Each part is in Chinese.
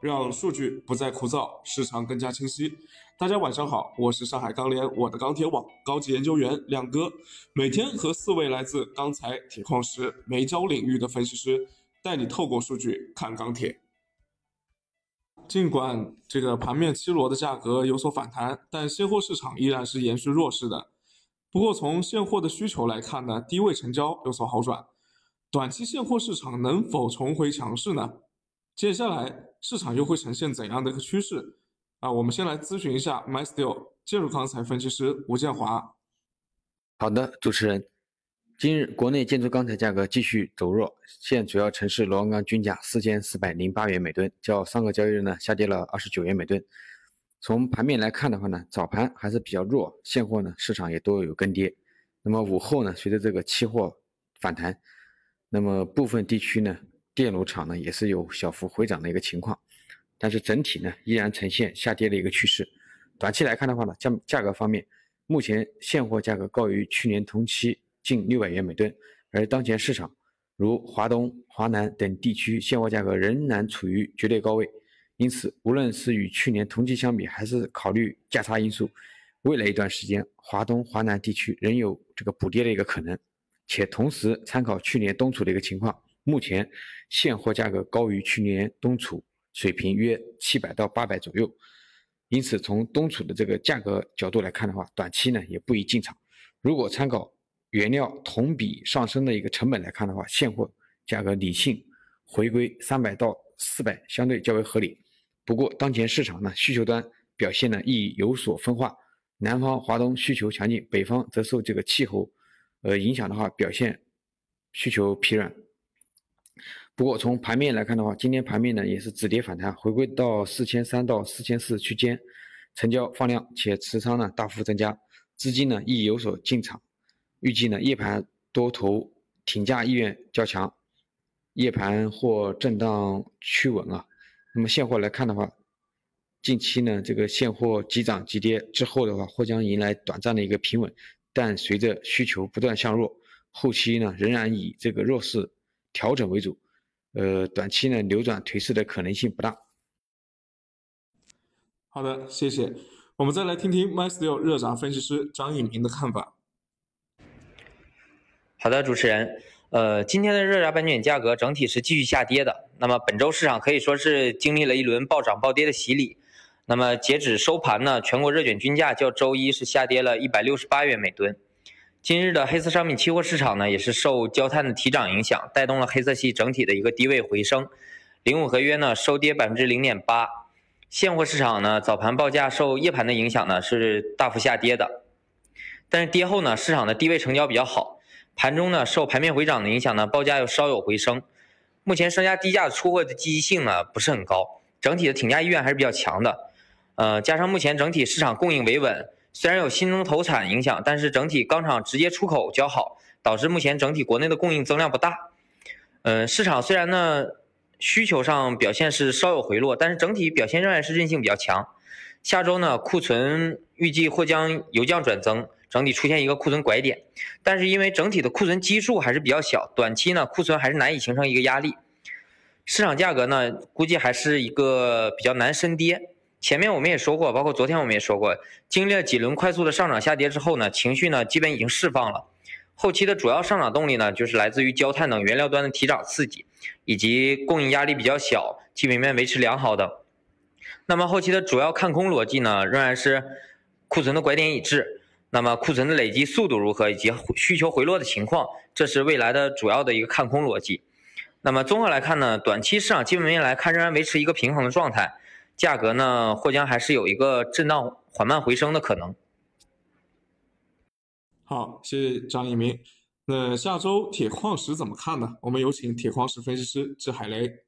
让数据不再枯燥，市场更加清晰。大家晚上好，我是上海钢联我的钢铁网高级研究员亮哥，每天和四位来自钢材、铁矿石、煤焦领域的分析师，带你透过数据看钢铁。尽管这个盘面七螺的价格有所反弹，但现货市场依然是延续弱势的。不过从现货的需求来看呢，低位成交有所好转。短期现货市场能否重回强势呢？接下来市场又会呈现怎样的一个趋势？啊，我们先来咨询一下 MySteel 建筑钢材分析师吴建华。好的，主持人，今日国内建筑钢材价格继续走弱，现主要城市螺纹钢均价四千四百零八元每吨，较上个交易日呢下跌了二十九元每吨。从盘面来看的话呢，早盘还是比较弱，现货呢市场也都有跟跌。那么午后呢，随着这个期货反弹。那么部分地区呢，电炉厂呢也是有小幅回涨的一个情况，但是整体呢依然呈现下跌的一个趋势。短期来看的话呢，价价格方面，目前现货价格高于去年同期近六百元每吨，而当前市场如华东、华南等地区现货价格仍然处于绝对高位，因此无论是与去年同期相比，还是考虑价差因素，未来一段时间华东、华南地区仍有这个补跌的一个可能。且同时参考去年冬储的一个情况，目前现货价格高于去年冬储水平约七百到八百左右，因此从冬储的这个价格角度来看的话，短期呢也不宜进场。如果参考原料同比上升的一个成本来看的话，现货价格理性回归三百到四百相对较为合理。不过当前市场呢需求端表现呢亦有所分化，南方华东需求强劲，北方则受这个气候。呃，影响的话，表现需求疲软。不过从盘面来看的话，今天盘面呢也是止跌反弹，回归到四千三到四千四区间，成交放量且持仓呢大幅增加，资金呢亦有所进场。预计呢夜盘多头挺价意愿较强，夜盘或震荡趋稳啊。那么现货来看的话，近期呢这个现货急涨急跌之后的话，或将迎来短暂的一个平稳。但随着需求不断向弱，后期呢仍然以这个弱势调整为主，呃，短期呢扭转颓势的可能性不大。好的，谢谢。我们再来听听 MySteel 热轧分析师张一鸣的看法。好的，主持人，呃，今天的热轧板卷价格整体是继续下跌的。那么本周市场可以说是经历了一轮暴涨暴跌的洗礼。那么截止收盘呢，全国热卷均价较周一是下跌了一百六十八元每吨。今日的黑色商品期货市场呢，也是受焦炭的提涨影响，带动了黑色系整体的一个低位回升。零五合约呢收跌百分之零点八。现货市场呢，早盘报价受夜盘的影响呢是大幅下跌的，但是跌后呢，市场的低位成交比较好，盘中呢受盘面回涨的影响呢，报价又稍有回升。目前商家低价出货的积极性呢不是很高，整体的挺价意愿还是比较强的。呃，加上目前整体市场供应维稳，虽然有新增投产影响，但是整体钢厂直接出口较好，导致目前整体国内的供应增量不大。嗯，市场虽然呢需求上表现是稍有回落，但是整体表现仍然是韧性比较强。下周呢库存预计或将由降转增，整体出现一个库存拐点，但是因为整体的库存基数还是比较小，短期呢库存还是难以形成一个压力。市场价格呢估计还是一个比较难深跌。前面我们也说过，包括昨天我们也说过，经历了几轮快速的上涨下跌之后呢，情绪呢基本已经释放了。后期的主要上涨动力呢，就是来自于焦炭等原料端的提涨刺激，以及供应压力比较小、基本面维持良好的。那么后期的主要看空逻辑呢，仍然是库存的拐点已至。那么库存的累积速度如何，以及需求回落的情况，这是未来的主要的一个看空逻辑。那么综合来看呢，短期市场基本面来看仍然维持一个平衡的状态。价格呢，或将还是有一个震荡缓慢回升的可能。好，谢谢张一鸣。那下周铁矿石怎么看呢？我们有请铁矿石分析师志海雷。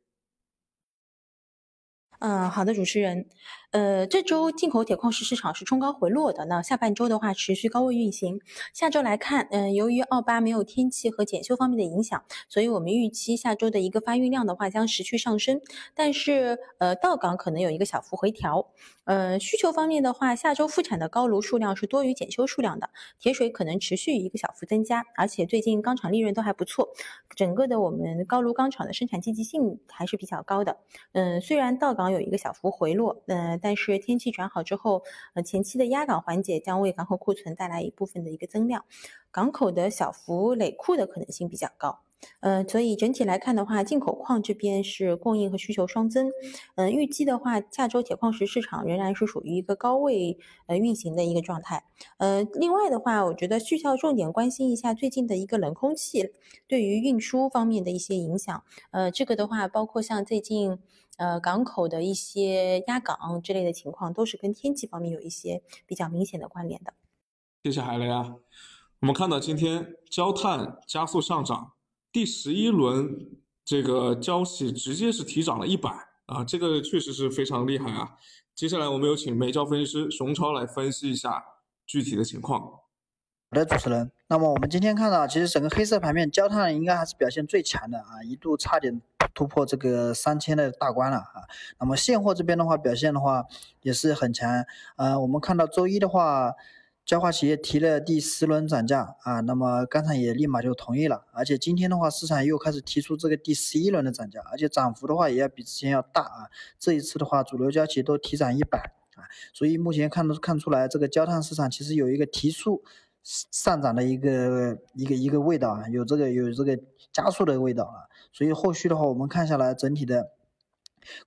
嗯，好的，主持人。呃，这周进口铁矿石市场是冲高回落的，那下半周的话持续高位运行。下周来看，嗯，由于澳巴没有天气和检修方面的影响，所以我们预期下周的一个发运量的话将持续上升。但是，呃，到港可能有一个小幅回调。呃，需求方面的话，下周复产的高炉数量是多于检修数量的，铁水可能持续一个小幅增加。而且最近钢厂利润都还不错，整个的我们高炉钢厂的生产积极性还是比较高的。嗯，虽然到港有一个小幅回落，嗯。但是天气转好之后，呃，前期的压港环节将为港口库存带来一部分的一个增量，港口的小幅累库的可能性比较高。呃，所以整体来看的话，进口矿这边是供应和需求双增。嗯，预计的话，下周铁矿石市场仍然是属于一个高位呃运行的一个状态。呃，另外的话，我觉得需要重点关心一下最近的一个冷空气对于运输方面的一些影响。呃，这个的话，包括像最近呃港口的一些压港之类的情况，都是跟天气方面有一些比较明显的关联的。谢谢海雷啊。我们看到今天焦炭加速上涨。第十一轮这个交期直接是提涨了一百啊，这个确实是非常厉害啊。接下来我们有请煤焦分析师熊超来分析一下具体的情况。好的，主持人。那么我们今天看到，其实整个黑色盘面，焦炭应该还是表现最强的啊，一度差点突破这个三千的大关了啊。那么现货这边的话，表现的话也是很强。呃，我们看到周一的话。焦化企业提了第十轮涨价啊，那么钢厂也立马就同意了，而且今天的话，市场又开始提出这个第十一轮的涨价，而且涨幅的话也要比之前要大啊。这一次的话，主流焦企都提涨一百啊，所以目前看都看出来，这个焦炭市场其实有一个提速上涨的一个一个一个味道啊，有这个有这个加速的味道啊。所以后续的话，我们看下来整体的。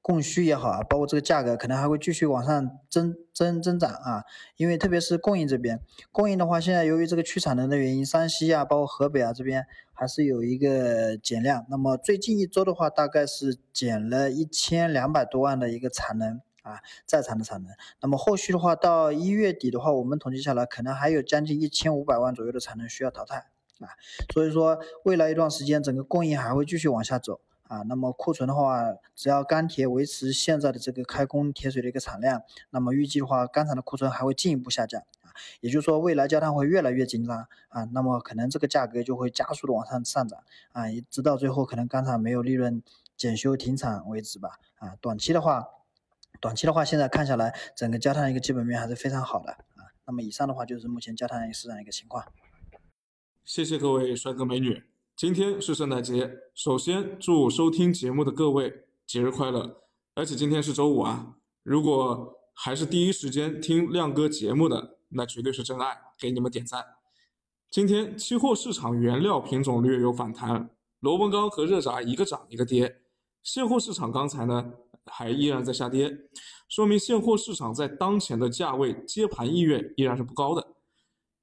供需也好啊，包括这个价格可能还会继续往上增增增长啊，因为特别是供应这边，供应的话，现在由于这个去产能的原因，山西啊，包括河北啊这边还是有一个减量。那么最近一周的话，大概是减了一千两百多万的一个产能啊，在产的产能。那么后续的话，到一月底的话，我们统计下来，可能还有将近一千五百万左右的产能需要淘汰啊。所以说，未来一段时间，整个供应还会继续往下走。啊，那么库存的话，只要钢铁维持现在的这个开工铁水的一个产量，那么预计的话，钢厂的库存还会进一步下降啊，也就是说，未来焦炭会越来越紧张啊，那么可能这个价格就会加速的往上上涨啊，直到最后可能钢厂没有利润检修停产为止吧啊，短期的话，短期的话，现在看下来，整个焦炭一个基本面还是非常好的啊，那么以上的话就是目前焦炭市场一个情况。谢谢各位帅哥美女。今天是圣诞节，首先祝收听节目的各位节日快乐。而且今天是周五啊，如果还是第一时间听亮哥节目的，那绝对是真爱，给你们点赞。今天期货市场原料品种略有反弹，螺纹钢和热轧一个涨一个跌。现货市场钢材呢还依然在下跌，说明现货市场在当前的价位接盘意愿依然是不高的。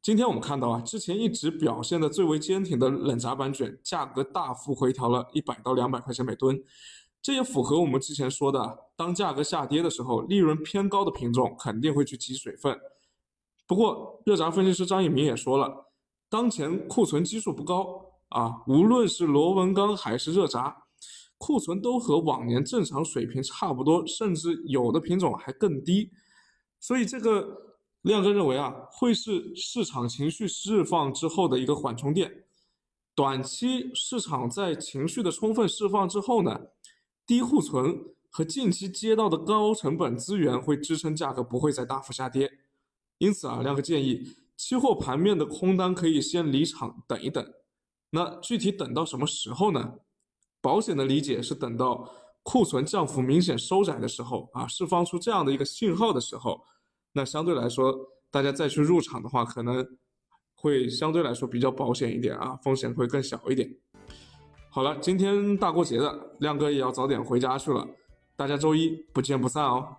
今天我们看到啊，之前一直表现的最为坚挺的冷轧板卷价格大幅回调了一百到两百块钱每吨，这也符合我们之前说的，当价格下跌的时候，利润偏高的品种肯定会去挤水分。不过，热轧分析师张一鸣也说了，当前库存基数不高啊，无论是螺纹钢还是热轧，库存都和往年正常水平差不多，甚至有的品种还更低，所以这个。亮哥认为啊，会是市场情绪释放之后的一个缓冲垫。短期市场在情绪的充分释放之后呢，低库存和近期接到的高成本资源会支撑价格不会再大幅下跌。因此啊，亮哥建议，期货盘面的空单可以先离场等一等。那具体等到什么时候呢？保险的理解是等到库存降幅明显收窄的时候啊，释放出这样的一个信号的时候。那相对来说，大家再去入场的话，可能会相对来说比较保险一点啊，风险会更小一点。好了，今天大过节的，亮哥也要早点回家去了，大家周一不见不散哦。